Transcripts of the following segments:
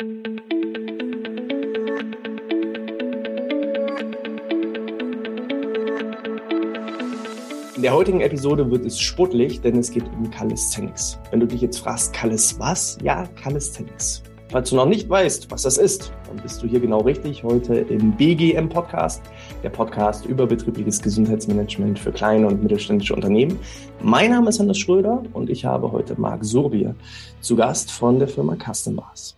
In der heutigen Episode wird es sportlich, denn es geht um Calisthenics. Wenn du dich jetzt fragst, Calis was? Ja, Calisthenics. Falls du noch nicht weißt, was das ist, dann bist du hier genau richtig. Heute im BGM Podcast, der Podcast über betriebliches Gesundheitsmanagement für kleine und mittelständische Unternehmen. Mein Name ist Anders Schröder und ich habe heute Marc Surbier zu Gast von der Firma Custom Bars.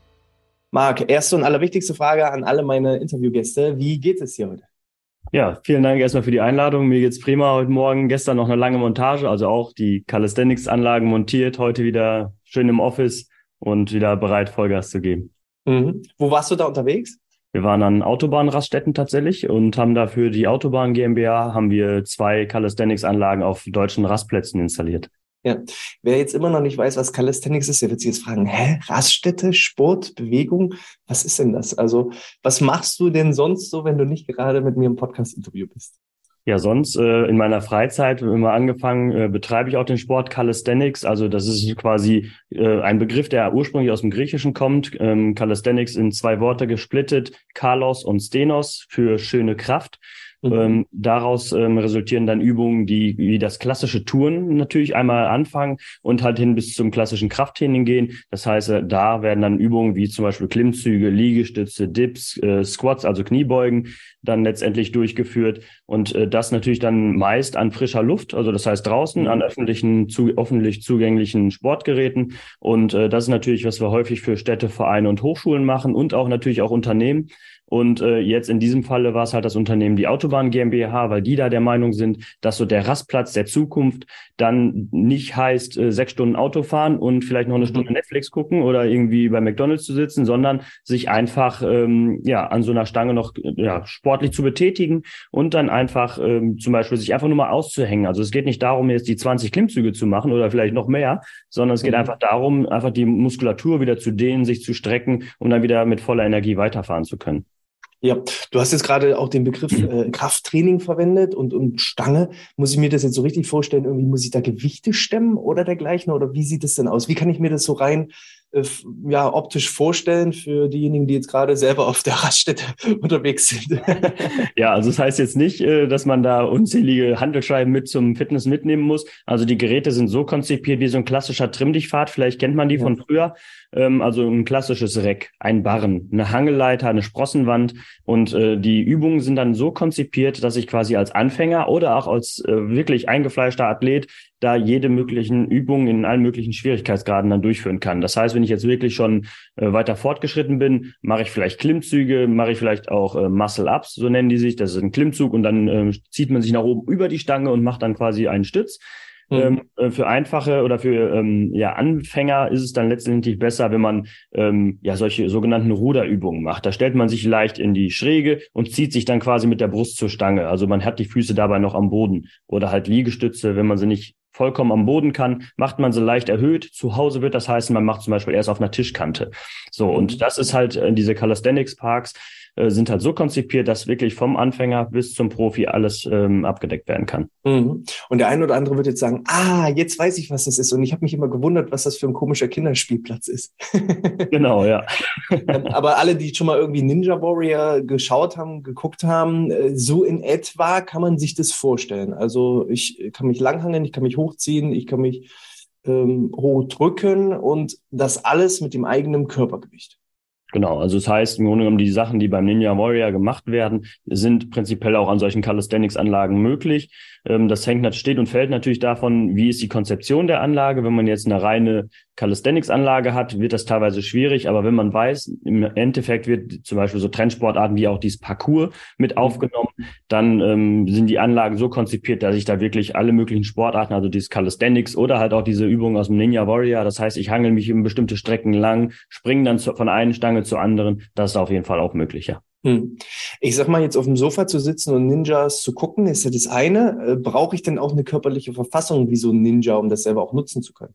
Marc, erste und allerwichtigste Frage an alle meine Interviewgäste. Wie geht es dir heute? Ja, vielen Dank erstmal für die Einladung. Mir geht's prima heute Morgen. Gestern noch eine lange Montage, also auch die Calisthenics-Anlagen montiert. Heute wieder schön im Office und wieder bereit, Vollgas zu geben. Mhm. Wo warst du da unterwegs? Wir waren an Autobahnraststätten tatsächlich und haben dafür die Autobahn GmbH haben wir zwei Calisthenics-Anlagen auf deutschen Rastplätzen installiert. Ja, wer jetzt immer noch nicht weiß, was Calisthenics ist, der wird sich jetzt fragen, hä, Raststätte, Sport, Bewegung, was ist denn das? Also, was machst du denn sonst so, wenn du nicht gerade mit mir im Podcast-Interview bist? Ja, sonst äh, in meiner Freizeit immer angefangen, äh, betreibe ich auch den Sport Calisthenics. Also das ist quasi äh, ein Begriff, der ursprünglich aus dem Griechischen kommt. Ähm, Calisthenics in zwei Worte gesplittet, Kalos und Stenos für schöne Kraft. Mhm. Ähm, daraus ähm, resultieren dann Übungen, die wie das klassische Touren natürlich einmal anfangen und halt hin bis zum klassischen Krafttraining gehen. Das heißt, äh, da werden dann Übungen wie zum Beispiel Klimmzüge, Liegestütze, Dips, äh, Squats, also Kniebeugen, dann letztendlich durchgeführt. Und äh, das natürlich dann meist an frischer Luft, also das heißt draußen an öffentlichen, zu, öffentlich zugänglichen Sportgeräten. Und äh, das ist natürlich, was wir häufig für Städte, Vereine und Hochschulen machen und auch natürlich auch Unternehmen. Und äh, jetzt in diesem Falle war es halt das Unternehmen die Autobahn GmbH, weil die da der Meinung sind, dass so der Rastplatz der Zukunft dann nicht heißt, äh, sechs Stunden Auto fahren und vielleicht noch eine mhm. Stunde Netflix gucken oder irgendwie bei McDonalds zu sitzen, sondern sich einfach ähm, ja an so einer Stange noch ja, sportlich zu betätigen und dann einfach ähm, zum Beispiel sich einfach nur mal auszuhängen. Also es geht nicht darum, jetzt die 20 Klimmzüge zu machen oder vielleicht noch mehr, sondern es geht mhm. einfach darum, einfach die Muskulatur wieder zu dehnen, sich zu strecken, um dann wieder mit voller Energie weiterfahren zu können. Ja, du hast jetzt gerade auch den Begriff äh, Krafttraining verwendet und, und Stange. Muss ich mir das jetzt so richtig vorstellen? Irgendwie muss ich da Gewichte stemmen oder dergleichen? Oder wie sieht es denn aus? Wie kann ich mir das so rein ja, optisch vorstellen für diejenigen, die jetzt gerade selber auf der Raststätte unterwegs sind? ja, also das heißt jetzt nicht, äh, dass man da unzählige Handelscheiben mit zum Fitness mitnehmen muss. Also die Geräte sind so konzipiert wie so ein klassischer Trimmdichtpfad. Vielleicht kennt man die ja. von früher. Ähm, also ein klassisches Reck, ein Barren, eine Hangeleiter, eine Sprossenwand und äh, die Übungen sind dann so konzipiert, dass ich quasi als Anfänger oder auch als äh, wirklich eingefleischter Athlet da jede möglichen Übungen in allen möglichen Schwierigkeitsgraden dann durchführen kann. Das heißt, wenn ich jetzt wirklich schon äh, weiter fortgeschritten bin, mache ich vielleicht Klimmzüge, mache ich vielleicht auch äh, Muscle-Ups, so nennen die sich. Das ist ein Klimmzug und dann äh, zieht man sich nach oben über die Stange und macht dann quasi einen Stütz. Mhm. Ähm, äh, für einfache oder für ähm, ja, Anfänger ist es dann letztendlich besser, wenn man ähm, ja solche sogenannten Ruderübungen macht. Da stellt man sich leicht in die Schräge und zieht sich dann quasi mit der Brust zur Stange. Also man hat die Füße dabei noch am Boden oder halt Liegestütze, wenn man sie nicht vollkommen am Boden kann, macht man sie leicht erhöht. Zu Hause wird das heißen, man macht zum Beispiel erst auf einer Tischkante. So, und mhm. das ist halt äh, diese Calisthenics Parks äh, sind halt so konzipiert, dass wirklich vom Anfänger bis zum Profi alles ähm, abgedeckt werden kann. Mhm. Und der eine oder andere wird jetzt sagen, ah, jetzt weiß ich, was das ist. Und ich habe mich immer gewundert, was das für ein komischer Kinderspielplatz ist. genau, ja. Ähm, aber alle, die schon mal irgendwie Ninja Warrior geschaut haben, geguckt haben, äh, so in etwa kann man sich das vorstellen. Also ich kann mich langhangeln, ich kann mich hochziehen, ich kann mich ähm, hochdrücken und das alles mit dem eigenen Körpergewicht. Genau, also das heißt im Grunde genommen, die Sachen, die beim Ninja Warrior gemacht werden, sind prinzipiell auch an solchen Calisthenics-Anlagen möglich. Ähm, das hängt, steht und fällt natürlich davon, wie ist die Konzeption der Anlage. Wenn man jetzt eine reine Calisthenics-Anlage hat, wird das teilweise schwierig. Aber wenn man weiß, im Endeffekt wird zum Beispiel so Trendsportarten wie auch dieses Parcours mit mhm. aufgenommen, dann ähm, sind die Anlagen so konzipiert, dass ich da wirklich alle möglichen Sportarten, also dieses Calisthenics oder halt auch diese Übungen aus dem Ninja Warrior, das heißt, ich hangel mich in bestimmte Strecken lang, springe dann zu, von einer Stange zur anderen, das ist auf jeden Fall auch möglich, ja. Hm. Ich sag mal, jetzt auf dem Sofa zu sitzen und Ninjas zu gucken, ist ja das eine. Äh, brauche ich denn auch eine körperliche Verfassung wie so ein Ninja, um das selber auch nutzen zu können?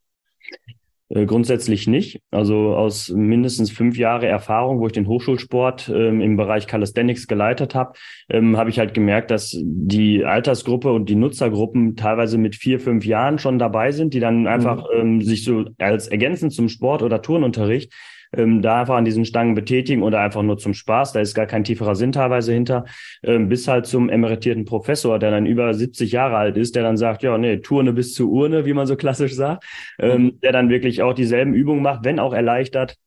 Äh, grundsätzlich nicht. Also aus mindestens fünf Jahre Erfahrung, wo ich den Hochschulsport ähm, im Bereich Calisthenics geleitet habe, ähm, habe ich halt gemerkt, dass die Altersgruppe und die Nutzergruppen teilweise mit vier, fünf Jahren schon dabei sind, die dann einfach mhm. ähm, sich so als ergänzend zum Sport oder Turnunterricht ähm, da einfach an diesen Stangen betätigen oder einfach nur zum Spaß, da ist gar kein tieferer Sinn teilweise hinter, ähm, bis halt zum emeritierten Professor, der dann über 70 Jahre alt ist, der dann sagt, ja, nee, Turne bis zur Urne, wie man so klassisch sagt, ähm, mhm. der dann wirklich auch dieselben Übungen macht, wenn auch erleichtert,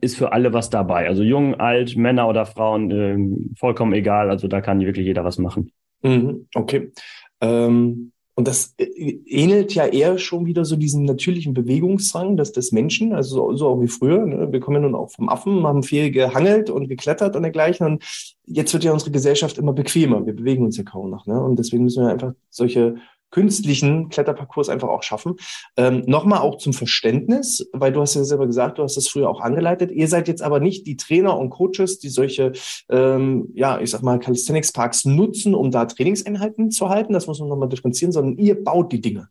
ist für alle was dabei. Also jung, alt, Männer oder Frauen, äh, vollkommen egal. Also da kann wirklich jeder was machen. Mhm, okay. Ähm, und das äh, ähnelt ja eher schon wieder so diesem natürlichen Bewegungsdrang des, des Menschen, also so, so auch wie früher. Ne? Wir kommen ja nun auch vom Affen, haben viel gehangelt und geklettert und dergleichen. Und jetzt wird ja unsere Gesellschaft immer bequemer. Wir bewegen uns ja kaum noch. Ne? Und deswegen müssen wir einfach solche künstlichen Kletterparcours einfach auch schaffen. Ähm, Nochmal auch zum Verständnis, weil du hast ja selber gesagt, du hast das früher auch angeleitet. Ihr seid jetzt aber nicht die Trainer und Coaches, die solche, ähm, ja, ich sag mal, Calisthenics Parks nutzen, um da Trainingseinheiten zu halten. Das muss man nochmal differenzieren, sondern ihr baut die Dinge.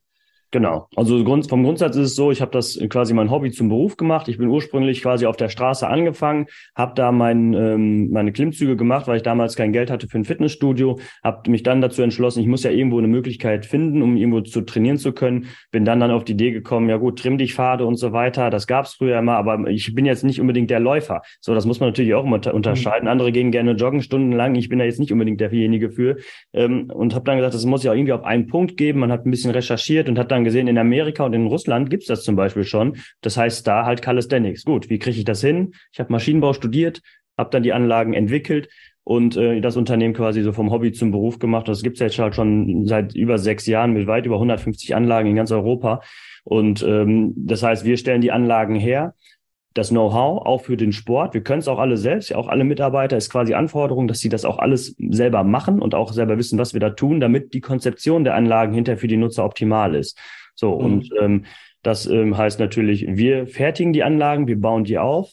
Genau. Also vom Grundsatz ist es so, ich habe das quasi mein Hobby zum Beruf gemacht. Ich bin ursprünglich quasi auf der Straße angefangen, habe da mein, ähm, meine Klimmzüge gemacht, weil ich damals kein Geld hatte für ein Fitnessstudio, habe mich dann dazu entschlossen, ich muss ja irgendwo eine Möglichkeit finden, um irgendwo zu trainieren zu können. Bin dann dann auf die Idee gekommen, ja gut, trimm dich Pfade und so weiter. Das gab es früher immer, aber ich bin jetzt nicht unbedingt der Läufer. So, das muss man natürlich auch immer unterscheiden. Mhm. Andere gehen gerne joggen stundenlang. Ich bin da jetzt nicht unbedingt derjenige für. Ähm, und habe dann gesagt, das muss ja auch irgendwie auf einen Punkt geben. Man hat ein bisschen recherchiert und hat dann dann gesehen, in Amerika und in Russland gibt's das zum Beispiel schon. Das heißt da halt Calisthenics. Gut, wie kriege ich das hin? Ich habe Maschinenbau studiert, habe dann die Anlagen entwickelt und äh, das Unternehmen quasi so vom Hobby zum Beruf gemacht. Das gibt's jetzt halt schon seit über sechs Jahren mit weit über 150 Anlagen in ganz Europa. Und ähm, das heißt, wir stellen die Anlagen her das Know-how auch für den Sport. Wir können es auch alle selbst, auch alle Mitarbeiter ist quasi Anforderung, dass sie das auch alles selber machen und auch selber wissen, was wir da tun, damit die Konzeption der Anlagen hinterher für die Nutzer optimal ist. So, mhm. und ähm, das ähm, heißt natürlich, wir fertigen die Anlagen, wir bauen die auf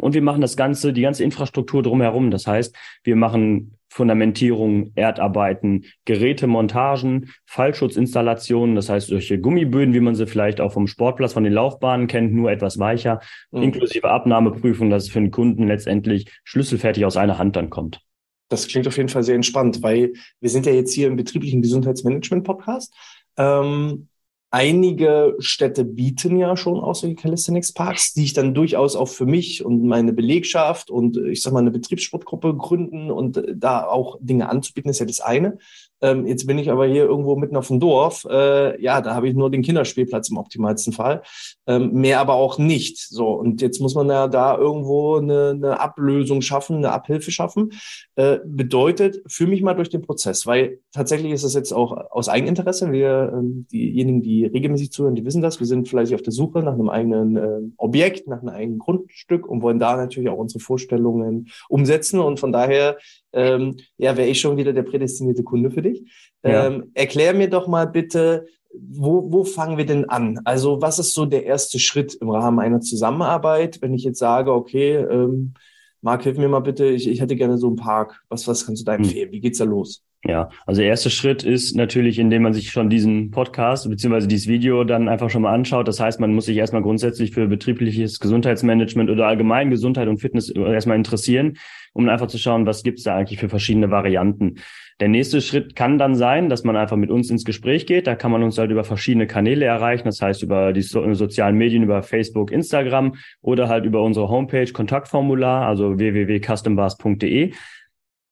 und wir machen das Ganze, die ganze Infrastruktur drumherum. Das heißt, wir machen Fundamentierung, Erdarbeiten, Gerätemontagen, Fallschutzinstallationen, das heißt solche Gummiböden, wie man sie vielleicht auch vom Sportplatz, von den Laufbahnen kennt, nur etwas weicher, mhm. inklusive Abnahmeprüfung, dass es für den Kunden letztendlich schlüsselfertig aus einer Hand dann kommt. Das klingt auf jeden Fall sehr entspannt, weil wir sind ja jetzt hier im betrieblichen Gesundheitsmanagement-Podcast. Ähm, einige Städte bieten ja schon auch solche Calisthenics Parks, die ich dann durchaus auch für mich und meine Belegschaft und ich sag mal eine Betriebssportgruppe gründen und da auch Dinge anzubieten, ist ja das eine. Ähm, jetzt bin ich aber hier irgendwo mitten auf dem Dorf. Äh, ja, da habe ich nur den Kinderspielplatz im optimalsten Fall. Ähm, mehr aber auch nicht. So, und jetzt muss man ja da irgendwo eine, eine Ablösung schaffen, eine Abhilfe schaffen. Äh, bedeutet, führe mich mal durch den Prozess, weil tatsächlich ist das jetzt auch aus Eigeninteresse. Wir, ähm, diejenigen, die regelmäßig zuhören, die wissen das. Wir sind vielleicht auf der Suche nach einem eigenen äh, Objekt, nach einem eigenen Grundstück und wollen da natürlich auch unsere Vorstellungen umsetzen. Und von daher ähm, ja, wäre ich schon wieder der prädestinierte Kunde für dich. Ja. Ähm, erklär mir doch mal bitte, wo, wo fangen wir denn an? Also was ist so der erste Schritt im Rahmen einer Zusammenarbeit, wenn ich jetzt sage, okay, ähm, Marc, hilf mir mal bitte, ich, ich hätte gerne so einen Park. Was, was kannst du da hm. empfehlen? Wie geht's da los? Ja, also der erste Schritt ist natürlich, indem man sich schon diesen Podcast beziehungsweise dieses Video dann einfach schon mal anschaut. Das heißt, man muss sich erstmal grundsätzlich für betriebliches Gesundheitsmanagement oder allgemein Gesundheit und Fitness erstmal interessieren, um einfach zu schauen, was gibt's da eigentlich für verschiedene Varianten. Der nächste Schritt kann dann sein, dass man einfach mit uns ins Gespräch geht. Da kann man uns halt über verschiedene Kanäle erreichen. Das heißt, über die so sozialen Medien, über Facebook, Instagram oder halt über unsere Homepage Kontaktformular, also www.custombars.de.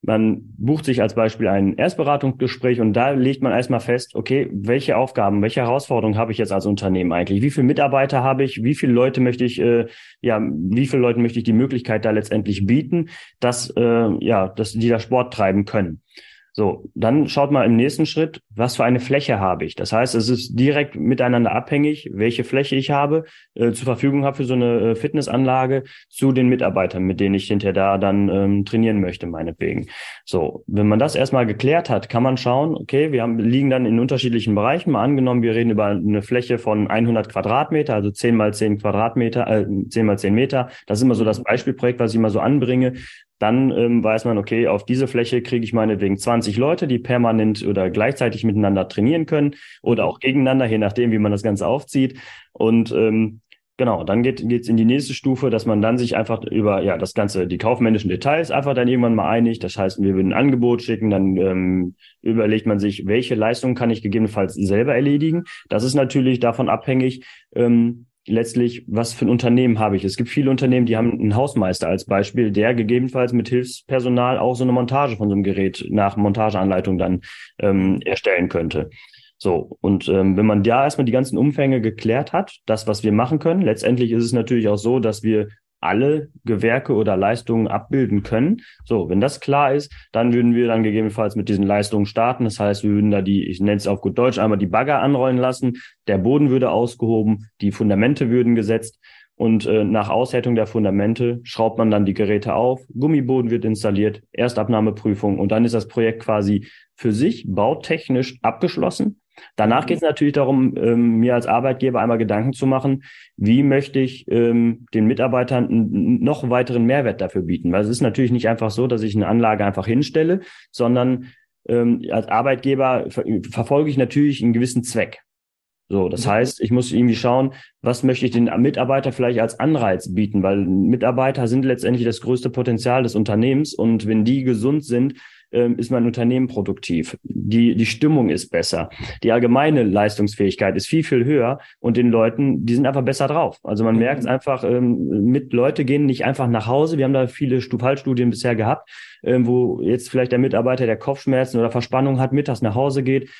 Man bucht sich als Beispiel ein Erstberatungsgespräch und da legt man erstmal fest, okay, welche Aufgaben, welche Herausforderungen habe ich jetzt als Unternehmen eigentlich? Wie viele Mitarbeiter habe ich? Wie viele Leute möchte ich, äh, ja, wie viele Leute möchte ich die Möglichkeit da letztendlich bieten, dass, äh, ja, dass die da Sport treiben können? So, dann schaut mal im nächsten Schritt, was für eine Fläche habe ich. Das heißt, es ist direkt miteinander abhängig, welche Fläche ich habe, äh, zur Verfügung habe für so eine äh, Fitnessanlage zu den Mitarbeitern, mit denen ich hinterher da dann ähm, trainieren möchte, meinetwegen. So, wenn man das erstmal geklärt hat, kann man schauen, okay, wir haben, liegen dann in unterschiedlichen Bereichen. Mal angenommen, wir reden über eine Fläche von 100 Quadratmeter, also 10 mal 10 Quadratmeter, äh, 10 mal 10 Meter. Das ist immer so das Beispielprojekt, was ich immer so anbringe dann ähm, weiß man, okay, auf diese Fläche kriege ich meinetwegen 20 Leute, die permanent oder gleichzeitig miteinander trainieren können oder auch gegeneinander, je nachdem, wie man das Ganze aufzieht. Und ähm, genau, dann geht es in die nächste Stufe, dass man dann sich einfach über ja das Ganze, die kaufmännischen Details einfach dann irgendwann mal einigt. Das heißt, wir würden ein Angebot schicken, dann ähm, überlegt man sich, welche Leistungen kann ich gegebenenfalls selber erledigen. Das ist natürlich davon abhängig, ähm, letztlich, was für ein Unternehmen habe ich. Es gibt viele Unternehmen, die haben einen Hausmeister als Beispiel, der gegebenenfalls mit Hilfspersonal auch so eine Montage von so einem Gerät nach Montageanleitung dann ähm, erstellen könnte. So, und ähm, wenn man da erstmal die ganzen Umfänge geklärt hat, das, was wir machen können, letztendlich ist es natürlich auch so, dass wir alle Gewerke oder Leistungen abbilden können. So, wenn das klar ist, dann würden wir dann gegebenenfalls mit diesen Leistungen starten. Das heißt, wir würden da die, ich nenne es auf gut Deutsch, einmal die Bagger anrollen lassen, der Boden würde ausgehoben, die Fundamente würden gesetzt und äh, nach Aushärtung der Fundamente schraubt man dann die Geräte auf, Gummiboden wird installiert, Erstabnahmeprüfung und dann ist das Projekt quasi für sich bautechnisch abgeschlossen. Danach geht es natürlich darum, ähm, mir als Arbeitgeber einmal Gedanken zu machen, wie möchte ich ähm, den Mitarbeitern noch weiteren Mehrwert dafür bieten. Weil es ist natürlich nicht einfach so, dass ich eine Anlage einfach hinstelle, sondern ähm, als Arbeitgeber ver verfolge ich natürlich einen gewissen Zweck. So, das heißt, ich muss irgendwie schauen, was möchte ich den Mitarbeiter vielleicht als Anreiz bieten, weil Mitarbeiter sind letztendlich das größte Potenzial des Unternehmens und wenn die gesund sind, ähm, ist mein Unternehmen produktiv. Die, die Stimmung ist besser. Die allgemeine Leistungsfähigkeit ist viel, viel höher und den Leuten, die sind einfach besser drauf. Also man mhm. merkt einfach, ähm, mit Leute gehen nicht einfach nach Hause. Wir haben da viele Fallstudien bisher gehabt, ähm, wo jetzt vielleicht der Mitarbeiter, der Kopfschmerzen oder Verspannung hat, mittags nach Hause geht,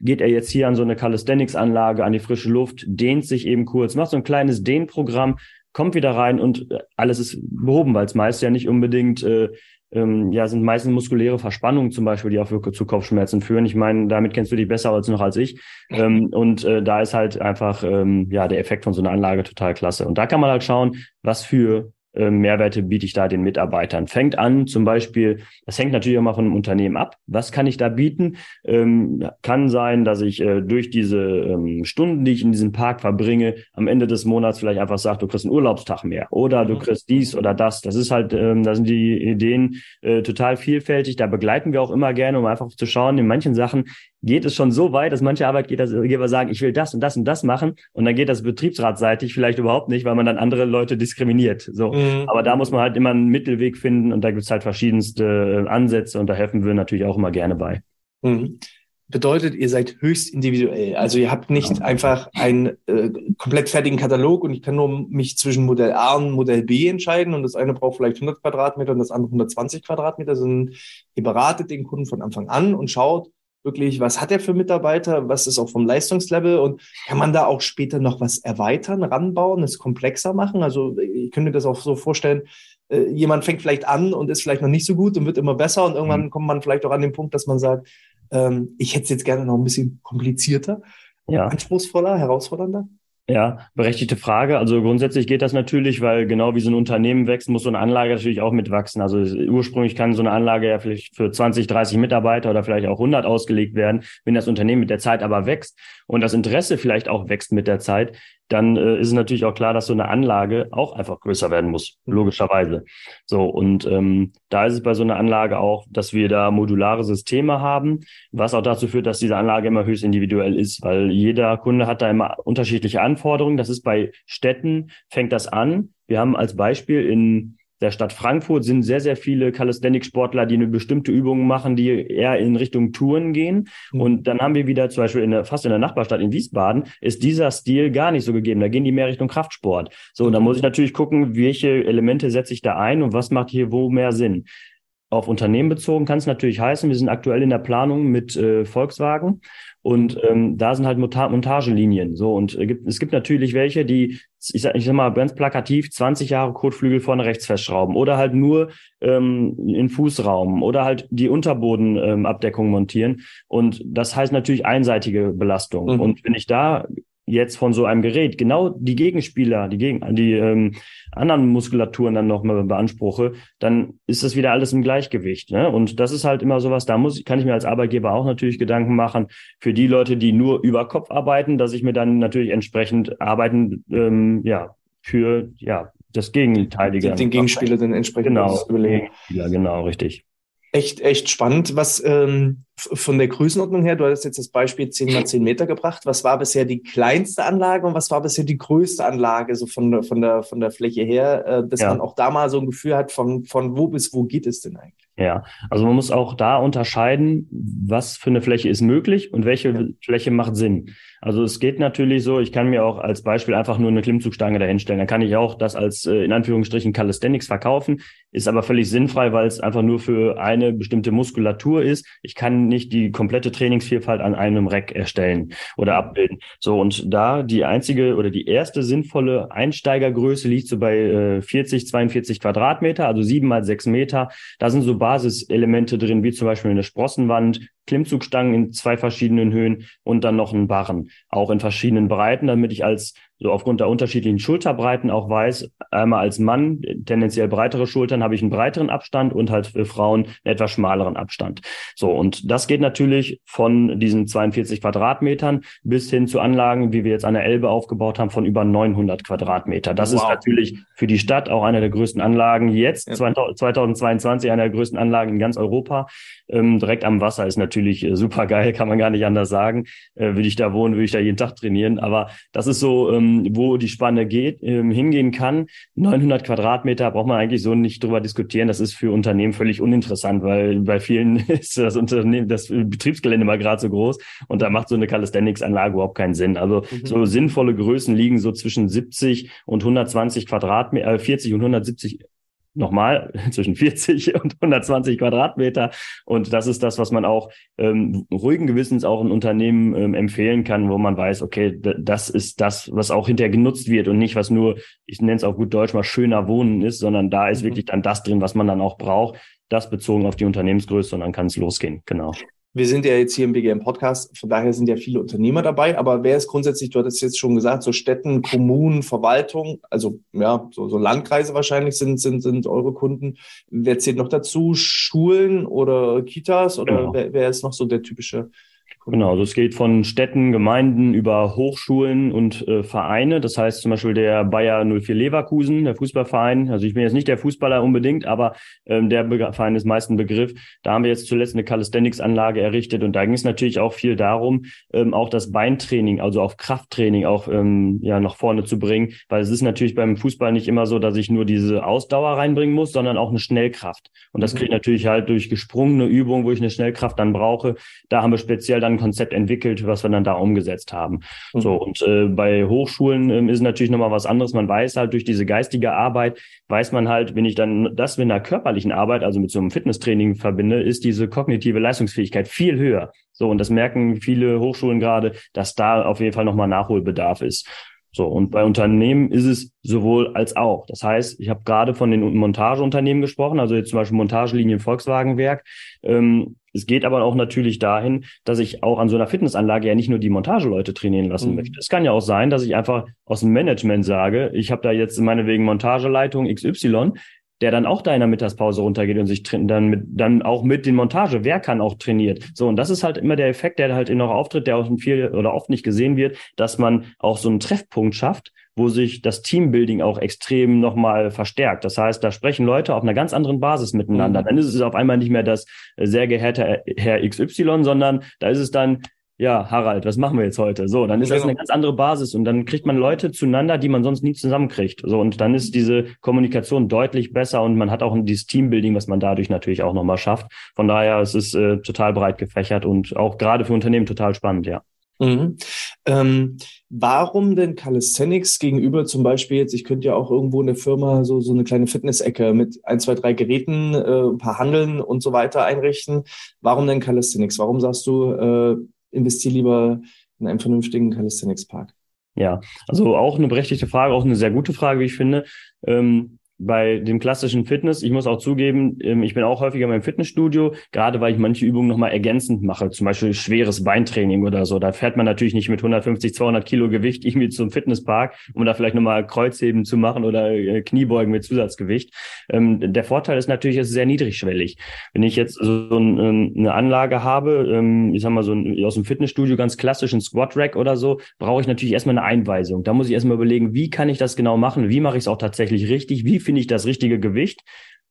geht er jetzt hier an so eine Calisthenics-Anlage, an die frische Luft, dehnt sich eben kurz, macht so ein kleines Dehnprogramm, kommt wieder rein und äh, alles ist behoben, weil es meist ja nicht unbedingt äh, ähm, ja, sind meistens muskuläre Verspannungen zum Beispiel, die auch zu Kopfschmerzen führen. Ich meine, damit kennst du dich besser als noch als ich. Ähm, und äh, da ist halt einfach ähm, ja der Effekt von so einer Anlage total klasse. Und da kann man halt schauen, was für ähm, Mehrwerte biete ich da den Mitarbeitern? Fängt an, zum Beispiel, das hängt natürlich auch mal von einem Unternehmen ab. Was kann ich da bieten? Ähm, kann sein, dass ich äh, durch diese ähm, Stunden, die ich in diesem Park verbringe, am Ende des Monats vielleicht einfach sage, du kriegst einen Urlaubstag mehr oder du mhm. kriegst dies oder das. Das ist halt, ähm, da sind die Ideen äh, total vielfältig. Da begleiten wir auch immer gerne, um einfach zu schauen, in manchen Sachen geht es schon so weit, dass manche Arbeitgeber sagen, ich will das und das und das machen und dann geht das betriebsratseitig vielleicht überhaupt nicht, weil man dann andere Leute diskriminiert. So, mhm. aber da muss man halt immer einen Mittelweg finden und da gibt es halt verschiedenste Ansätze und da helfen wir natürlich auch immer gerne bei. Mhm. Bedeutet, ihr seid höchst individuell. Also ihr habt nicht ja. einfach einen äh, komplett fertigen Katalog und ich kann nur mich zwischen Modell A und Modell B entscheiden und das eine braucht vielleicht 100 Quadratmeter und das andere 120 Quadratmeter, sondern ihr beratet den Kunden von Anfang an und schaut, wirklich, was hat er für Mitarbeiter, was ist auch vom Leistungslevel und kann man da auch später noch was erweitern, ranbauen, es komplexer machen? Also ich könnte mir das auch so vorstellen, äh, jemand fängt vielleicht an und ist vielleicht noch nicht so gut und wird immer besser und irgendwann mhm. kommt man vielleicht auch an den Punkt, dass man sagt, ähm, ich hätte es jetzt gerne noch ein bisschen komplizierter, ja. anspruchsvoller, herausfordernder. Ja, berechtigte Frage. Also grundsätzlich geht das natürlich, weil genau wie so ein Unternehmen wächst, muss so eine Anlage natürlich auch mitwachsen. Also ursprünglich kann so eine Anlage ja vielleicht für 20, 30 Mitarbeiter oder vielleicht auch 100 ausgelegt werden. Wenn das Unternehmen mit der Zeit aber wächst und das Interesse vielleicht auch wächst mit der Zeit, dann äh, ist es natürlich auch klar, dass so eine Anlage auch einfach größer werden muss, logischerweise. So, und ähm, da ist es bei so einer Anlage auch, dass wir da modulare Systeme haben, was auch dazu führt, dass diese Anlage immer höchst individuell ist, weil jeder Kunde hat da immer unterschiedliche Anforderungen. Das ist bei Städten, fängt das an. Wir haben als Beispiel in der Stadt Frankfurt sind sehr, sehr viele Calisthenics-Sportler, die eine bestimmte Übung machen, die eher in Richtung Touren gehen. Mhm. Und dann haben wir wieder zum Beispiel in der, fast in der Nachbarstadt in Wiesbaden ist dieser Stil gar nicht so gegeben. Da gehen die mehr Richtung Kraftsport. So, und da muss ich natürlich gucken, welche Elemente setze ich da ein und was macht hier wo mehr Sinn. Auf Unternehmen bezogen kann es natürlich heißen, wir sind aktuell in der Planung mit äh, Volkswagen und ähm, da sind halt Montagelinien. So, und äh, gibt, es gibt natürlich welche, die, ich sag, ich sag mal ganz plakativ, 20 Jahre Kotflügel vorne rechts festschrauben oder halt nur ähm, in Fußraum oder halt die Unterbodenabdeckung ähm, montieren. Und das heißt natürlich einseitige Belastung. Mhm. Und wenn ich da jetzt von so einem Gerät genau die Gegenspieler, die, Gegen die ähm, anderen Muskulaturen dann nochmal beanspruche, dann ist das wieder alles im Gleichgewicht. Ne? Und das ist halt immer sowas, da muss, kann ich mir als Arbeitgeber auch natürlich Gedanken machen, für die Leute, die nur über Kopf arbeiten, dass ich mir dann natürlich entsprechend arbeiten, ähm, ja, für ja das Gegenteilige. Den, den Gegenspieler dann entsprechend genau, überlegen. Ja, genau, richtig echt, echt spannend. Was ähm, von der Größenordnung her, du hattest jetzt das Beispiel 10 mal 10 Meter gebracht. Was war bisher die kleinste Anlage und was war bisher die größte Anlage, so von, der von, der, von der Fläche her, äh, dass ja. man auch da mal so ein Gefühl hat, von, von wo bis wo geht es denn eigentlich? Ja, also man muss auch da unterscheiden, was für eine Fläche ist möglich und welche ja. Fläche macht Sinn. Also es geht natürlich so, ich kann mir auch als Beispiel einfach nur eine Klimmzugstange dahinstellen. Dann kann ich auch das als äh, in Anführungsstrichen Calisthenics verkaufen, ist aber völlig sinnfrei, weil es einfach nur für eine bestimmte Muskulatur ist. Ich kann nicht die komplette Trainingsvielfalt an einem Rack erstellen oder abbilden. So und da die einzige oder die erste sinnvolle Einsteigergröße liegt so bei äh, 40, 42 Quadratmeter, also sieben mal sechs Meter. Da sind so Basiselemente drin, wie zum Beispiel eine Sprossenwand, Klimmzugstangen in zwei verschiedenen Höhen und dann noch ein Barren, auch in verschiedenen Breiten, damit ich als so aufgrund der unterschiedlichen Schulterbreiten auch weiß, einmal als Mann tendenziell breitere Schultern habe ich einen breiteren Abstand und halt für Frauen einen etwas schmaleren Abstand. So, und das geht natürlich von diesen 42 Quadratmetern bis hin zu Anlagen, wie wir jetzt an der Elbe aufgebaut haben, von über 900 Quadratmeter. Das wow. ist natürlich für die Stadt auch eine der größten Anlagen jetzt, ja. 2022 eine der größten Anlagen in ganz Europa. Ähm, direkt am Wasser ist natürlich äh, super geil, kann man gar nicht anders sagen. Äh, würde ich da wohnen, würde ich da jeden Tag trainieren. Aber das ist so, ähm, wo die Spanne geht, ähm, hingehen kann. 900 Quadratmeter braucht man eigentlich so nicht drüber diskutieren. Das ist für Unternehmen völlig uninteressant, weil bei vielen ist das Unternehmen, das Betriebsgelände mal gerade so groß und da macht so eine Calisthenics-Anlage überhaupt keinen Sinn. Also mhm. so sinnvolle Größen liegen so zwischen 70 und 120 Quadratmeter, äh, 40 und 170 nochmal zwischen 40 und 120 Quadratmeter. Und das ist das, was man auch ähm, ruhigen Gewissens auch ein Unternehmen ähm, empfehlen kann, wo man weiß, okay, das ist das, was auch hinterher genutzt wird und nicht, was nur, ich nenne es auf gut Deutsch mal schöner Wohnen ist, sondern da ist mhm. wirklich dann das drin, was man dann auch braucht. Das bezogen auf die Unternehmensgröße und dann kann es losgehen. Genau. Wir sind ja jetzt hier im BGM Podcast, von daher sind ja viele Unternehmer dabei, aber wer ist grundsätzlich, du hattest jetzt schon gesagt, so Städten, Kommunen, Verwaltung, also ja, so, so Landkreise wahrscheinlich sind, sind, sind eure Kunden. Wer zählt noch dazu? Schulen oder Kitas oder genau. wer, wer ist noch so der typische Genau, also es geht von Städten, Gemeinden über Hochschulen und äh, Vereine. Das heißt zum Beispiel der Bayer 04 Leverkusen, der Fußballverein. Also ich bin jetzt nicht der Fußballer unbedingt, aber ähm, der Be Verein ist meist ein Begriff. Da haben wir jetzt zuletzt eine Calisthenics-Anlage errichtet und da ging es natürlich auch viel darum, ähm, auch das Beintraining, also auf Krafttraining auch ähm, ja nach vorne zu bringen, weil es ist natürlich beim Fußball nicht immer so, dass ich nur diese Ausdauer reinbringen muss, sondern auch eine Schnellkraft. Und das mhm. kriege ich natürlich halt durch gesprungene Übungen, wo ich eine Schnellkraft dann brauche. Da haben wir speziell dann Konzept entwickelt, was wir dann da umgesetzt haben. Mhm. So und äh, bei Hochschulen ähm, ist natürlich nochmal was anderes. Man weiß halt durch diese geistige Arbeit, weiß man halt, wenn ich dann das mit einer körperlichen Arbeit, also mit so einem Fitnesstraining verbinde, ist diese kognitive Leistungsfähigkeit viel höher. So und das merken viele Hochschulen gerade, dass da auf jeden Fall nochmal Nachholbedarf ist. So, und bei Unternehmen ist es sowohl als auch. Das heißt, ich habe gerade von den Montageunternehmen gesprochen, also jetzt zum Beispiel Montagelinien Volkswagenwerk. Ähm, es geht aber auch natürlich dahin, dass ich auch an so einer Fitnessanlage ja nicht nur die Montageleute trainieren lassen mhm. möchte. Es kann ja auch sein, dass ich einfach aus dem Management sage, ich habe da jetzt meinetwegen Montageleitung XY, der dann auch da in der Mittagspause runtergeht und sich dann mit, dann auch mit den Montage, wer kann auch trainiert. So, und das ist halt immer der Effekt, der halt noch auftritt, der auch viel oder oft nicht gesehen wird, dass man auch so einen Treffpunkt schafft, wo sich das Teambuilding auch extrem nochmal verstärkt. Das heißt, da sprechen Leute auf einer ganz anderen Basis miteinander. Mhm. Dann ist es auf einmal nicht mehr das sehr geehrte Herr XY, sondern da ist es dann, ja, Harald, was machen wir jetzt heute? So, dann ist das genau. eine ganz andere Basis und dann kriegt man Leute zueinander, die man sonst nie zusammenkriegt. So, und dann ist diese Kommunikation deutlich besser und man hat auch dieses Teambuilding, was man dadurch natürlich auch nochmal schafft. Von daher, es ist äh, total breit gefächert und auch gerade für Unternehmen total spannend, ja. Mhm. Ähm, warum denn Calisthenics gegenüber zum Beispiel jetzt, ich könnte ja auch irgendwo in der Firma so, so eine kleine Fitness-Ecke mit ein, zwei, drei Geräten, äh, ein paar Handeln und so weiter einrichten. Warum denn Calisthenics? Warum sagst du, äh, investiere lieber in einen vernünftigen Calisthenics-Park. Ja, also auch eine berechtigte Frage, auch eine sehr gute Frage, wie ich finde. Ähm, bei dem klassischen Fitness, ich muss auch zugeben, ähm, ich bin auch häufiger meinem Fitnessstudio, gerade weil ich manche Übungen nochmal ergänzend mache, zum Beispiel schweres Beintraining oder so. Da fährt man natürlich nicht mit 150, 200 Kilo Gewicht irgendwie zum Fitnesspark, um da vielleicht nochmal Kreuzheben zu machen oder äh, Kniebeugen mit Zusatzgewicht. Ähm, der Vorteil ist natürlich, es ist sehr niedrigschwellig. Wenn ich jetzt so ähm, eine Anlage habe, ich sag mal so aus dem Fitnessstudio ganz klassischen Squat Rack oder so, brauche ich natürlich erstmal eine Einweisung. Da muss ich erstmal überlegen, wie kann ich das genau machen? Wie mache ich es auch tatsächlich richtig? Wie finde ich das richtige Gewicht.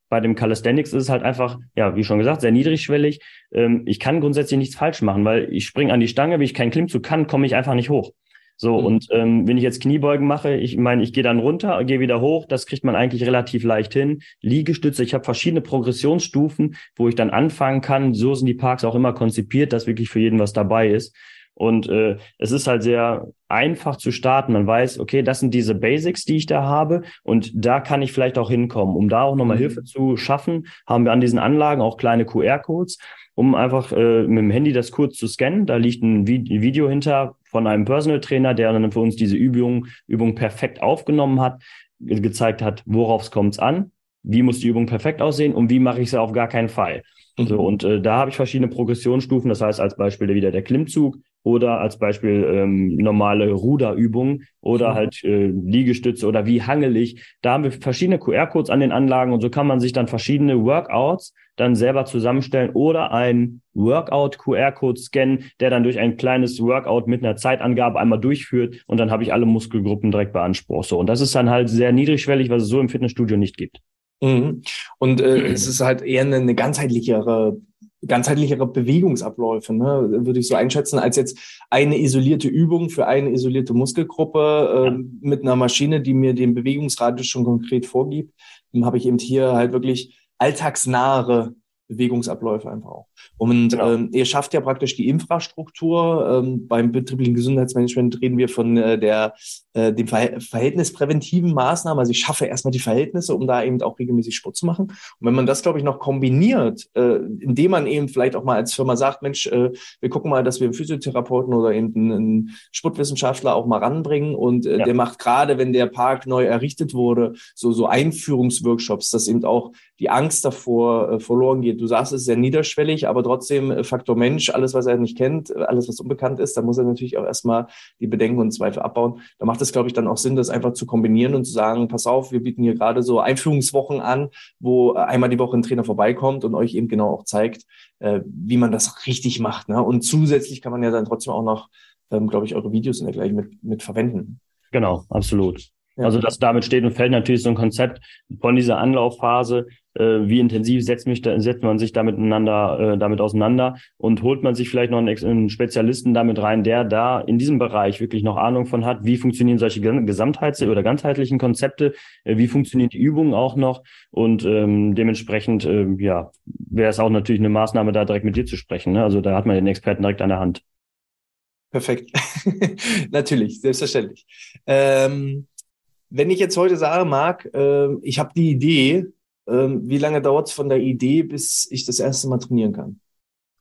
Bei dem Calisthenics ist es halt einfach, ja, wie schon gesagt, sehr niedrigschwellig. Ähm, ich kann grundsätzlich nichts falsch machen, weil ich springe an die Stange, wie ich keinen Klimmzug kann, komme ich einfach nicht hoch. So, mhm. und ähm, wenn ich jetzt Kniebeugen mache, ich meine, ich gehe dann runter, gehe wieder hoch, das kriegt man eigentlich relativ leicht hin. Liegestütze, ich habe verschiedene Progressionsstufen, wo ich dann anfangen kann. So sind die Parks auch immer konzipiert, dass wirklich für jeden was dabei ist. Und äh, es ist halt sehr einfach zu starten. Man weiß, okay, das sind diese Basics, die ich da habe und da kann ich vielleicht auch hinkommen. Um da auch nochmal mhm. Hilfe zu schaffen, haben wir an diesen Anlagen auch kleine QR-Codes, um einfach äh, mit dem Handy das kurz zu scannen. Da liegt ein Video hinter von einem Personal Trainer, der dann für uns diese Übung, Übung perfekt aufgenommen hat, gezeigt hat, worauf kommt es an, wie muss die Übung perfekt aussehen und wie mache ich sie auf gar keinen Fall. Mhm. So, und äh, da habe ich verschiedene Progressionsstufen. Das heißt, als Beispiel wieder der Klimmzug oder als Beispiel ähm, normale Ruderübungen oder mhm. halt äh, Liegestütze oder wie hangelig. Da haben wir verschiedene QR-Codes an den Anlagen und so kann man sich dann verschiedene Workouts dann selber zusammenstellen oder ein Workout-QR-Code scannen, der dann durch ein kleines Workout mit einer Zeitangabe einmal durchführt und dann habe ich alle Muskelgruppen direkt beansprucht. So, und das ist dann halt sehr niedrigschwellig, was es so im Fitnessstudio nicht gibt. Mhm. Und äh, es ist halt eher eine, eine ganzheitlichere ganzheitlichere Bewegungsabläufe, ne, würde ich so einschätzen, als jetzt eine isolierte Übung für eine isolierte Muskelgruppe äh, mit einer Maschine, die mir den Bewegungsradius schon konkret vorgibt. Dann habe ich eben hier halt wirklich alltagsnahe Bewegungsabläufe einfach auch. Und genau. ähm, ihr schafft ja praktisch die Infrastruktur. Ähm, beim betrieblichen Gesundheitsmanagement reden wir von äh, der äh, dem Ver verhältnispräventiven Maßnahmen. Also ich schaffe erstmal die Verhältnisse, um da eben auch regelmäßig Sport zu machen. Und wenn man das, glaube ich, noch kombiniert, äh, indem man eben vielleicht auch mal als Firma sagt, Mensch, äh, wir gucken mal, dass wir einen Physiotherapeuten oder eben einen Sportwissenschaftler auch mal ranbringen und äh, ja. der macht gerade, wenn der Park neu errichtet wurde, so so Einführungsworkshops, dass eben auch die Angst davor äh, verloren geht. Du sagst, es ist sehr niederschwellig, aber trotzdem äh, Faktor Mensch, alles, was er nicht kennt, alles, was unbekannt ist, da muss er natürlich auch erstmal die Bedenken und Zweifel abbauen. Da macht es, glaube ich, dann auch Sinn, das einfach zu kombinieren und zu sagen, pass auf, wir bieten hier gerade so Einführungswochen an, wo einmal die Woche ein Trainer vorbeikommt und euch eben genau auch zeigt, äh, wie man das richtig macht. Ne? Und zusätzlich kann man ja dann trotzdem auch noch, ähm, glaube ich, eure Videos in der gleichen mit, mit verwenden. Genau, absolut. Also das damit steht und fällt natürlich so ein Konzept von dieser Anlaufphase, äh, wie intensiv setzt, mich da, setzt man sich damit, miteinander, äh, damit auseinander und holt man sich vielleicht noch einen, einen, Spezialisten damit rein, der da in diesem Bereich wirklich noch Ahnung von hat, wie funktionieren solche Gesamtheits- oder ganzheitlichen Konzepte, äh, wie funktioniert die Übung auch noch und ähm, dementsprechend äh, ja wäre es auch natürlich eine Maßnahme, da direkt mit dir zu sprechen. Ne? Also da hat man den Experten direkt an der Hand. Perfekt. Natürlich, selbstverständlich. Ähm, wenn ich jetzt heute sage, Marc, äh, ich habe die Idee, äh, wie lange dauert es von der Idee, bis ich das erste Mal trainieren kann?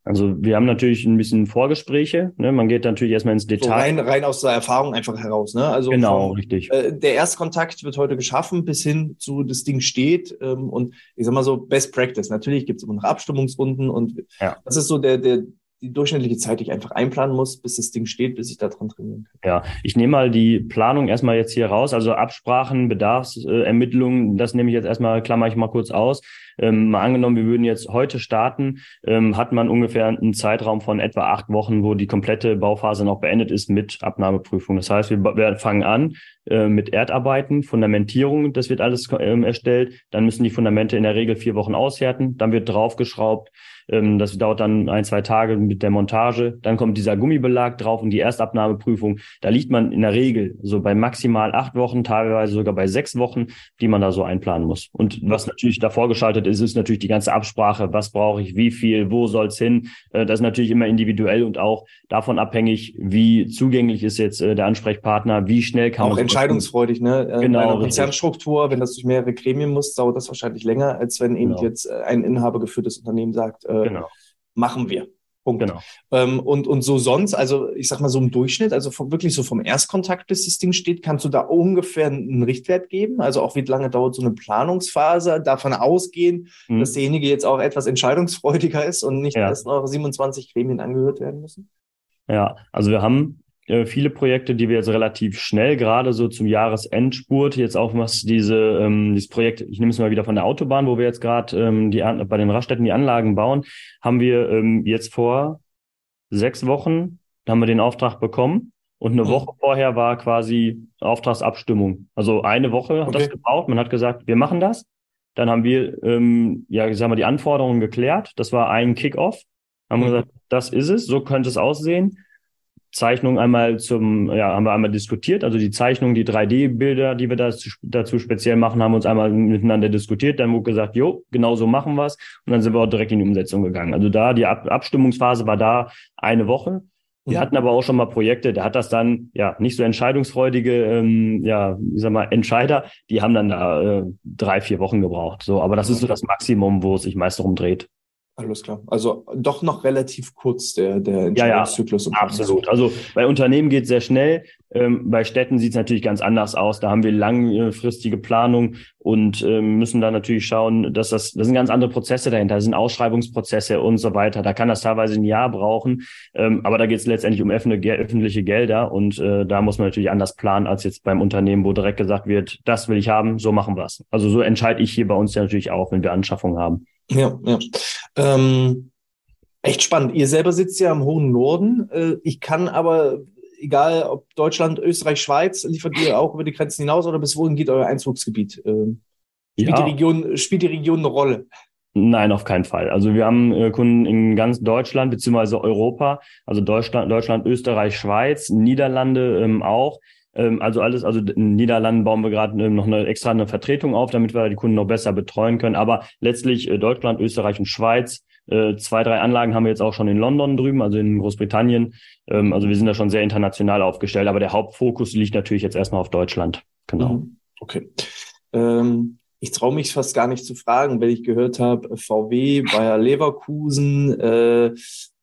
Also wir haben natürlich ein bisschen Vorgespräche. Ne? Man geht natürlich erstmal ins Detail. So rein, rein aus der Erfahrung einfach heraus. Ne? Also genau, vom, richtig. Äh, der Erstkontakt wird heute geschaffen, bis hin zu das Ding steht. Ähm, und ich sag mal so, Best Practice. Natürlich gibt es immer noch Abstimmungsrunden und ja. das ist so der, der, die durchschnittliche Zeit, die ich einfach einplanen muss, bis das Ding steht, bis ich da dran trainieren kann. Ja, ich nehme mal die Planung erstmal jetzt hier raus. Also Absprachen, Bedarfsermittlungen, das nehme ich jetzt erstmal, klammer ich mal kurz aus. Ähm, mal angenommen, wir würden jetzt heute starten, ähm, hat man ungefähr einen Zeitraum von etwa acht Wochen, wo die komplette Bauphase noch beendet ist mit Abnahmeprüfung. Das heißt, wir, wir fangen an äh, mit Erdarbeiten, Fundamentierung, das wird alles ähm, erstellt. Dann müssen die Fundamente in der Regel vier Wochen aushärten. Dann wird draufgeschraubt. Ähm, das dauert dann ein, zwei Tage mit der Montage. Dann kommt dieser Gummibelag drauf und die Erstabnahmeprüfung. Da liegt man in der Regel so bei maximal acht Wochen, teilweise sogar bei sechs Wochen, die man da so einplanen muss. Und was natürlich davor geschaltet ist, ist natürlich die ganze Absprache. Was brauche ich? Wie viel? Wo soll es hin? Äh, das ist natürlich immer individuell und auch davon abhängig, wie zugänglich ist jetzt äh, der Ansprechpartner, wie schnell kann auch man. Auch entscheidungsfreudig, ne? Äh, genau. Bei einer Konzernstruktur, wenn das durch mehrere Gremien muss, dauert das wahrscheinlich länger, als wenn eben genau. jetzt ein inhabergeführtes Unternehmen sagt, äh, genau. machen wir. Punkt. Genau. Ähm, und, und so sonst, also ich sag mal so im Durchschnitt, also vom, wirklich so vom Erstkontakt, bis das Ding steht, kannst du da ungefähr einen Richtwert geben? Also auch wie lange dauert so eine Planungsphase? Davon ausgehen, mhm. dass derjenige jetzt auch etwas entscheidungsfreudiger ist und nicht ja. erst noch 27 Gremien angehört werden müssen? Ja, also wir haben äh, viele Projekte, die wir jetzt relativ schnell, gerade so zum Jahresendspurt, jetzt auch was diese, ähm, dieses Projekt, ich nehme es mal wieder von der Autobahn, wo wir jetzt gerade ähm, die bei den Raststätten die Anlagen bauen, haben wir ähm, jetzt vor sechs Wochen, haben wir den Auftrag bekommen. Und eine mhm. Woche vorher war quasi Auftragsabstimmung. Also eine Woche hat okay. das gebraucht. Man hat gesagt, wir machen das. Dann haben wir, ähm, ja, sagen wir, die Anforderungen geklärt. Das war ein Kickoff. Haben mhm. gesagt, das ist es, so könnte es aussehen. Zeichnung einmal zum, ja, haben wir einmal diskutiert. Also die Zeichnung, die 3D-Bilder, die wir dazu, dazu speziell machen, haben uns einmal miteinander diskutiert. Dann wurde gesagt, jo, genau so machen wir's. Und dann sind wir auch direkt in die Umsetzung gegangen. Also da, die Ab Abstimmungsphase war da eine Woche. Wir hatten aber auch schon mal Projekte, da hat das dann ja nicht so entscheidungsfreudige, ähm, ja, wie sag mal, Entscheider, die haben dann da äh, drei, vier Wochen gebraucht. So, aber das ist so das Maximum, wo es sich meist darum dreht. Alles klar. Also doch noch relativ kurz der, der Entscheidungszyklus. Ja, ja, absolut. Also bei Unternehmen geht es sehr schnell. Ähm, bei Städten sieht es natürlich ganz anders aus. Da haben wir langfristige Planung und ähm, müssen da natürlich schauen, dass das, das sind ganz andere Prozesse dahinter. Das sind Ausschreibungsprozesse und so weiter. Da kann das teilweise ein Jahr brauchen. Ähm, aber da geht es letztendlich um öffentliche Gelder und äh, da muss man natürlich anders planen als jetzt beim Unternehmen, wo direkt gesagt wird, das will ich haben, so machen wir es. Also so entscheide ich hier bei uns ja natürlich auch, wenn wir Anschaffungen haben. Ja, ja. Ähm, echt spannend. Ihr selber sitzt ja im hohen Norden. Äh, ich kann aber, egal ob Deutschland, Österreich, Schweiz, liefert ihr auch über die Grenzen hinaus oder bis wohin geht euer Einzugsgebiet? Äh, spielt, ja. die Region, spielt die Region eine Rolle? Nein, auf keinen Fall. Also wir haben äh, Kunden in ganz Deutschland beziehungsweise Europa, also Deutschland, Deutschland, Österreich, Schweiz, Niederlande ähm, auch. Ähm, also alles, also in Niederlanden bauen wir gerade ähm, noch eine extra eine Vertretung auf, damit wir die Kunden noch besser betreuen können. Aber letztlich äh, Deutschland, Österreich und Schweiz. Äh, zwei, drei Anlagen haben wir jetzt auch schon in London drüben, also in Großbritannien. Ähm, also wir sind da schon sehr international aufgestellt, aber der Hauptfokus liegt natürlich jetzt erstmal auf Deutschland. Genau. Mhm. Okay. Ähm, ich traue mich fast gar nicht zu fragen, wenn ich gehört habe, VW, Bayer Leverkusen, äh,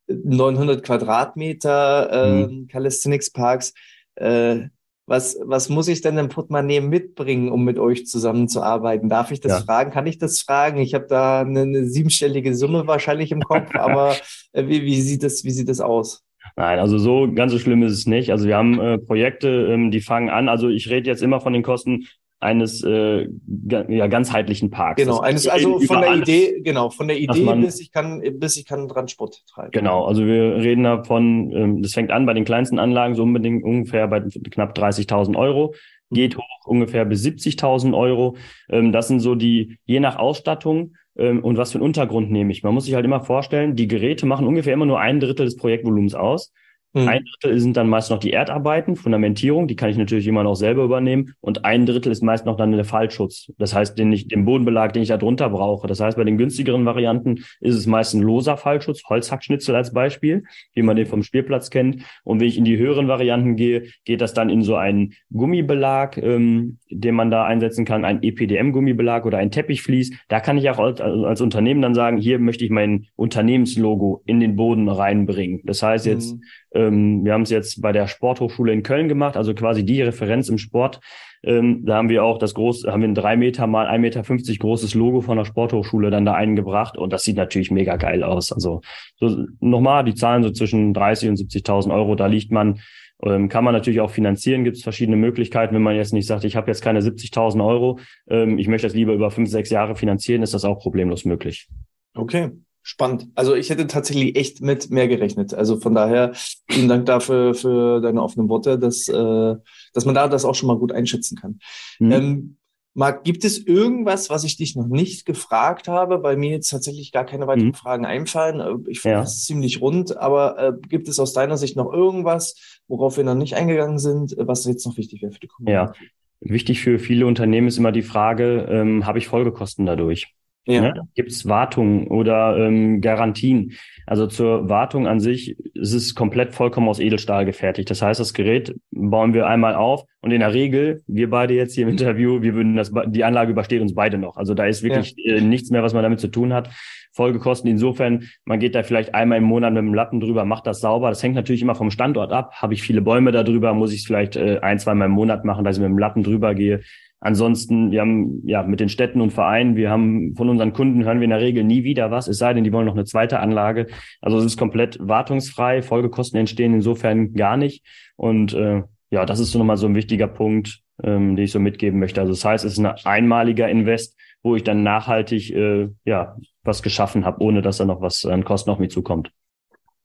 900 Quadratmeter äh, mhm. Calisthenics Parks. Äh, was, was muss ich denn im Portemonnaie mitbringen, um mit euch zusammenzuarbeiten? Darf ich das ja. fragen? Kann ich das fragen? Ich habe da eine, eine, siebenstellige Summe wahrscheinlich im Kopf, aber äh, wie, wie, sieht das, wie sieht das aus? Nein, also so ganz so schlimm ist es nicht. Also wir haben äh, Projekte, ähm, die fangen an. Also ich rede jetzt immer von den Kosten eines äh, ja, ganzheitlichen Parks. Genau, eines, also von der Idee, genau, von der Idee man, bis ich kann, bis ich kann dran Sport treiben. Genau, also wir reden davon, ähm, das fängt an bei den kleinsten Anlagen so unbedingt ungefähr bei knapp 30.000 Euro, geht mhm. hoch ungefähr bis 70.000 Euro. Ähm, das sind so die, je nach Ausstattung, ähm, und was für einen Untergrund nehme ich. Man muss sich halt immer vorstellen, die Geräte machen ungefähr immer nur ein Drittel des Projektvolumens aus. Mhm. Ein Drittel sind dann meist noch die Erdarbeiten, Fundamentierung, die kann ich natürlich immer noch selber übernehmen. Und ein Drittel ist meist noch dann der Fallschutz. Das heißt, den, ich, den Bodenbelag, den ich da drunter brauche. Das heißt, bei den günstigeren Varianten ist es meist ein loser Fallschutz, Holzhackschnitzel als Beispiel, wie man den vom Spielplatz kennt. Und wenn ich in die höheren Varianten gehe, geht das dann in so einen Gummibelag, ähm, den man da einsetzen kann, ein EPDM-Gummibelag oder ein Teppichvlies. Da kann ich auch als, als, Unternehmen dann sagen, hier möchte ich mein Unternehmenslogo in den Boden reinbringen. Das heißt jetzt, mhm ähm, wir haben es jetzt bei der Sporthochschule in Köln gemacht, also quasi die Referenz im Sport. Ähm, da haben wir auch das große, haben wir ein drei Meter mal ein Meter fünfzig großes Logo von der Sporthochschule dann da eingebracht und das sieht natürlich mega geil aus. Also so, nochmal die Zahlen so zwischen 30 und 70.000 Euro, da liegt man ähm, kann man natürlich auch finanzieren, gibt es verschiedene Möglichkeiten. Wenn man jetzt nicht sagt, ich habe jetzt keine 70.000 Euro, ähm, ich möchte das lieber über fünf, sechs Jahre finanzieren, ist das auch problemlos möglich. Okay, Spannend. Also ich hätte tatsächlich echt mit mehr gerechnet. Also von daher vielen Dank dafür für deine offenen Worte, dass, äh, dass man da das auch schon mal gut einschätzen kann. Mhm. Ähm, Marc, gibt es irgendwas, was ich dich noch nicht gefragt habe, weil mir jetzt tatsächlich gar keine weiteren mhm. Fragen einfallen? Äh, ich finde ja. das ziemlich rund, aber äh, gibt es aus deiner Sicht noch irgendwas, worauf wir noch nicht eingegangen sind, was jetzt noch wichtig wäre für die Kommune? Ja, wichtig für viele Unternehmen ist immer die Frage, ähm, habe ich Folgekosten dadurch? Ja. Ne? Gibt es Wartungen oder ähm, Garantien? Also zur Wartung an sich ist es komplett vollkommen aus Edelstahl gefertigt. Das heißt, das Gerät bauen wir einmal auf und in der Regel, wir beide jetzt hier im Interview, wir würden das, die Anlage übersteht uns beide noch. Also da ist wirklich ja. äh, nichts mehr, was man damit zu tun hat. Folgekosten insofern, man geht da vielleicht einmal im Monat mit dem Lappen drüber, macht das sauber. Das hängt natürlich immer vom Standort ab. Habe ich viele Bäume da drüber, muss ich es vielleicht äh, ein, zweimal im Monat machen, dass ich mit dem Lappen drüber gehe. Ansonsten, wir haben ja mit den Städten und Vereinen, wir haben von unseren Kunden hören wir in der Regel nie wieder was, es sei denn, die wollen noch eine zweite Anlage. Also es ist komplett wartungsfrei, Folgekosten entstehen insofern gar nicht. Und äh, ja, das ist so nochmal so ein wichtiger Punkt, ähm, den ich so mitgeben möchte. Also das heißt, es ist ein einmaliger Invest, wo ich dann nachhaltig äh, ja was geschaffen habe, ohne dass da noch was an Kosten auf mich zukommt.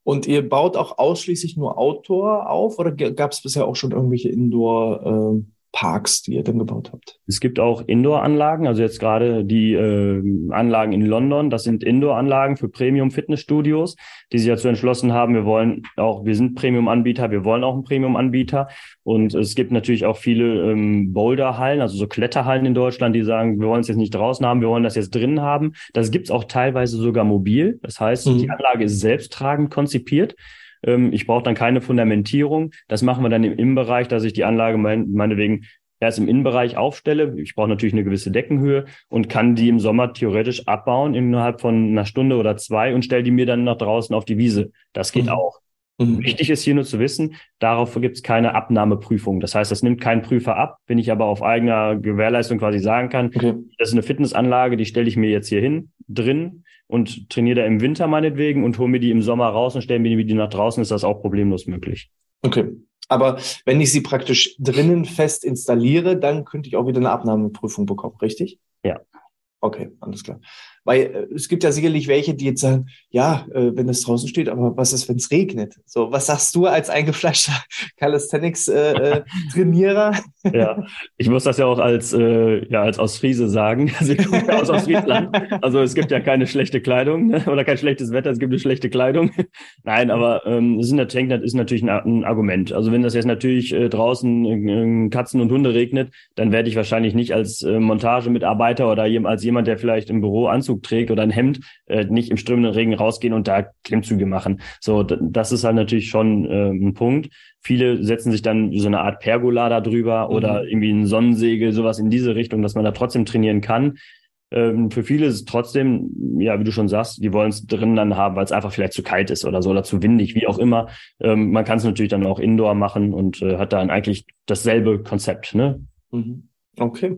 Und ihr baut auch ausschließlich nur Outdoor auf oder gab es bisher auch schon irgendwelche Indoor? Äh Parks, die ihr dann gebaut habt? Es gibt auch Indoor-Anlagen, also jetzt gerade die äh, Anlagen in London, das sind Indoor-Anlagen für Premium-Fitnessstudios, die sich dazu entschlossen haben, wir wollen auch, wir sind Premium-Anbieter, wir wollen auch einen Premium-Anbieter. Und es gibt natürlich auch viele ähm, Boulder-Hallen, also so Kletterhallen in Deutschland, die sagen, wir wollen es jetzt nicht draußen haben, wir wollen das jetzt drinnen haben. Das gibt's auch teilweise sogar mobil. Das heißt, mhm. die Anlage ist selbsttragend konzipiert. Ähm, ich brauche dann keine Fundamentierung. Das machen wir dann im Innenbereich, dass ich die Anlage mein, meinetwegen erst im Innenbereich aufstelle. Ich brauche natürlich eine gewisse Deckenhöhe und kann die im Sommer theoretisch abbauen innerhalb von einer Stunde oder zwei und stelle die mir dann nach draußen auf die Wiese. Das geht mhm. auch. Mhm. Wichtig ist hier nur zu wissen, darauf gibt es keine Abnahmeprüfung. Das heißt, das nimmt kein Prüfer ab. Wenn ich aber auf eigener Gewährleistung quasi sagen kann, okay. das ist eine Fitnessanlage, die stelle ich mir jetzt hier hin, drin und trainiere da im Winter meinetwegen und hole mir die im Sommer raus und stelle mir die nach draußen, ist das auch problemlos möglich. Okay. Aber wenn ich sie praktisch drinnen fest installiere, dann könnte ich auch wieder eine Abnahmeprüfung bekommen, richtig? Ja. Okay, alles klar. Weil äh, es gibt ja sicherlich welche, die jetzt sagen, ja, äh, wenn es draußen steht, aber was ist, wenn es regnet? So, was sagst du als eingefleischter Calisthenics-Trainierer? Äh, ja, ich muss das ja auch als, ja, als Ostfriese sagen. Also ich komme ja aus Ostfriesland. Also es gibt ja keine schlechte Kleidung ne? oder kein schlechtes Wetter, es gibt eine schlechte Kleidung. Nein, aber ähm, es ist, ist natürlich ein, ein, Argument. Also wenn das jetzt natürlich draußen Katzen und Hunde regnet, dann werde ich wahrscheinlich nicht als äh, Montagemitarbeiter oder als jemand, der vielleicht im Büro Anzug Anzug trägt oder ein Hemd, äh, nicht im strömenden Regen rausgehen und da Klimmzüge machen. So, das ist halt natürlich schon äh, ein Punkt. Viele setzen sich dann so eine Art Pergola da drüber mhm. oder irgendwie ein Sonnensegel, sowas in diese Richtung, dass man da trotzdem trainieren kann. Ähm, für viele ist es trotzdem, ja, wie du schon sagst, die wollen es drinnen dann haben, weil es einfach vielleicht zu kalt ist oder so oder zu windig, wie auch immer. Ähm, man kann es natürlich dann auch indoor machen und äh, hat dann eigentlich dasselbe Konzept, ne? Mhm. Okay.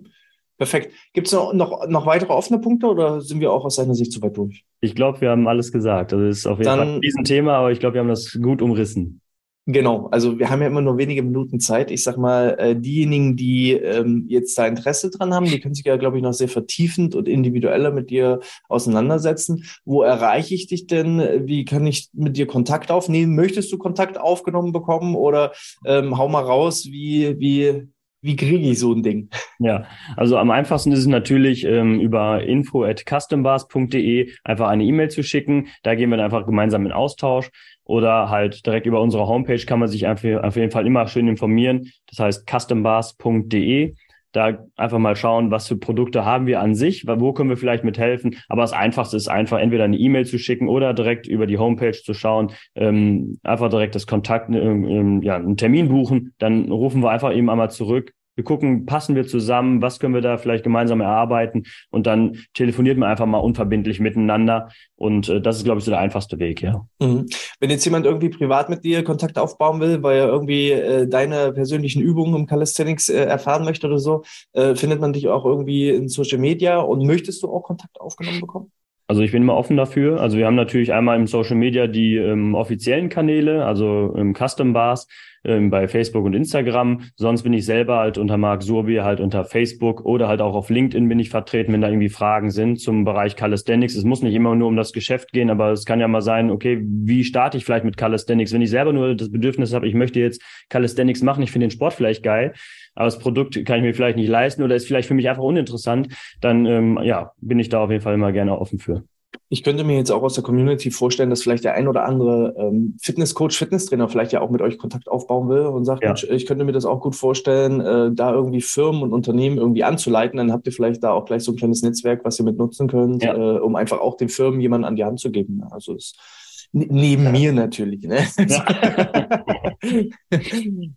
Perfekt. Gibt es noch, noch, noch weitere offene Punkte oder sind wir auch aus seiner Sicht zu weit durch? Ich glaube, wir haben alles gesagt. Also ist auf jeden Dann, Fall ein Riesenthema, aber ich glaube, wir haben das gut umrissen. Genau, also wir haben ja immer nur wenige Minuten Zeit. Ich sag mal, äh, diejenigen, die ähm, jetzt da Interesse dran haben, die können sich ja, glaube ich, noch sehr vertiefend und individueller mit dir auseinandersetzen. Wo erreiche ich dich denn? Wie kann ich mit dir Kontakt aufnehmen? Möchtest du Kontakt aufgenommen bekommen oder ähm, hau mal raus, wie, wie wie kriege ich so ein Ding? Ja, also am einfachsten ist es natürlich ähm, über info at custombars.de einfach eine E-Mail zu schicken. Da gehen wir dann einfach gemeinsam in Austausch oder halt direkt über unsere Homepage kann man sich einfach auf jeden Fall immer schön informieren. Das heißt custombars.de da einfach mal schauen, was für Produkte haben wir an sich, wo können wir vielleicht mithelfen. Aber das Einfachste ist einfach entweder eine E-Mail zu schicken oder direkt über die Homepage zu schauen, ähm, einfach direkt das Kontakt, ähm, ja, einen Termin buchen, dann rufen wir einfach eben einmal zurück, wir gucken, passen wir zusammen, was können wir da vielleicht gemeinsam erarbeiten und dann telefoniert man einfach mal unverbindlich miteinander und äh, das ist, glaube ich, so der einfachste Weg, ja. Mhm. Wenn jetzt jemand irgendwie privat mit dir Kontakt aufbauen will, weil er irgendwie äh, deine persönlichen Übungen im Calisthenics äh, erfahren möchte oder so, äh, findet man dich auch irgendwie in Social Media und möchtest du auch Kontakt aufgenommen bekommen? Also ich bin immer offen dafür. Also wir haben natürlich einmal im Social Media die ähm, offiziellen Kanäle, also im Custom Bars ähm, bei Facebook und Instagram. Sonst bin ich selber halt unter Marc Surbi halt unter Facebook oder halt auch auf LinkedIn bin ich vertreten, wenn da irgendwie Fragen sind zum Bereich Calisthenics. Es muss nicht immer nur um das Geschäft gehen, aber es kann ja mal sein, okay, wie starte ich vielleicht mit Calisthenics? Wenn ich selber nur das Bedürfnis habe, ich möchte jetzt Calisthenics machen, ich finde den Sport vielleicht geil, aber das Produkt kann ich mir vielleicht nicht leisten oder ist vielleicht für mich einfach uninteressant, dann ähm, ja, bin ich da auf jeden Fall immer gerne offen für. Ich könnte mir jetzt auch aus der Community vorstellen, dass vielleicht der ein oder andere ähm, Fitnesscoach, Fitnesstrainer vielleicht ja auch mit euch Kontakt aufbauen will und sagt, ja. Mensch, ich könnte mir das auch gut vorstellen, äh, da irgendwie Firmen und Unternehmen irgendwie anzuleiten. Dann habt ihr vielleicht da auch gleich so ein kleines Netzwerk, was ihr mit nutzen könnt, ja. äh, um einfach auch den Firmen jemanden an die Hand zu geben. Also es, neben ja. mir natürlich. Ne?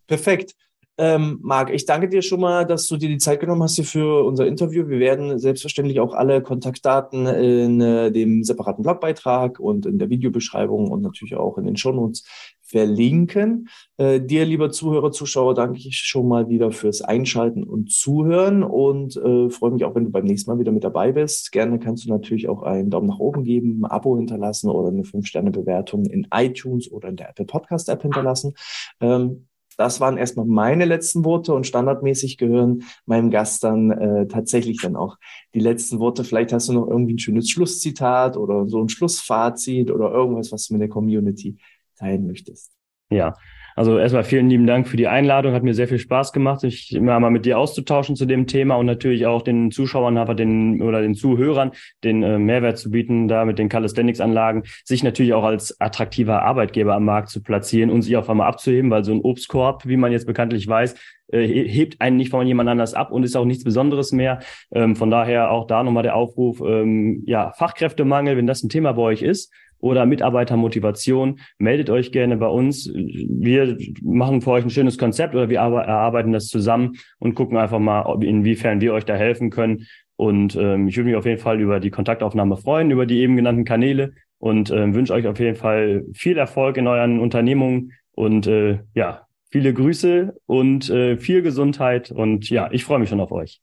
Perfekt. Ähm, Marc, ich danke dir schon mal, dass du dir die Zeit genommen hast hier für unser Interview. Wir werden selbstverständlich auch alle Kontaktdaten in äh, dem separaten Blogbeitrag und in der Videobeschreibung und natürlich auch in den Shownotes verlinken. Äh, dir, lieber Zuhörer, Zuschauer, danke ich schon mal wieder fürs Einschalten und Zuhören und äh, freue mich auch, wenn du beim nächsten Mal wieder mit dabei bist. Gerne kannst du natürlich auch einen Daumen nach oben geben, ein Abo hinterlassen oder eine 5-Sterne-Bewertung in iTunes oder in der Apple Podcast App hinterlassen. Ähm, das waren erstmal meine letzten Worte und standardmäßig gehören meinem Gast dann äh, tatsächlich dann auch die letzten Worte. Vielleicht hast du noch irgendwie ein schönes Schlusszitat oder so ein Schlussfazit oder irgendwas, was du mit der Community teilen möchtest. Ja, also erstmal vielen lieben Dank für die Einladung. Hat mir sehr viel Spaß gemacht, sich immer mal mit dir auszutauschen zu dem Thema und natürlich auch den Zuschauern, aber den oder den Zuhörern den äh, Mehrwert zu bieten, da mit den Calisthenics-Anlagen, sich natürlich auch als attraktiver Arbeitgeber am Markt zu platzieren und sich auf einmal abzuheben, weil so ein Obstkorb, wie man jetzt bekanntlich weiß, äh, hebt einen nicht von jemand anders ab und ist auch nichts Besonderes mehr. Ähm, von daher auch da nochmal der Aufruf, ähm, ja, Fachkräftemangel, wenn das ein Thema bei euch ist, oder Mitarbeitermotivation, meldet euch gerne bei uns. Wir machen für euch ein schönes Konzept oder wir erarbeiten das zusammen und gucken einfach mal, inwiefern wir euch da helfen können. Und ähm, ich würde mich auf jeden Fall über die Kontaktaufnahme freuen, über die eben genannten Kanäle und äh, wünsche euch auf jeden Fall viel Erfolg in euren Unternehmungen und äh, ja, viele Grüße und äh, viel Gesundheit und ja, ich freue mich schon auf euch.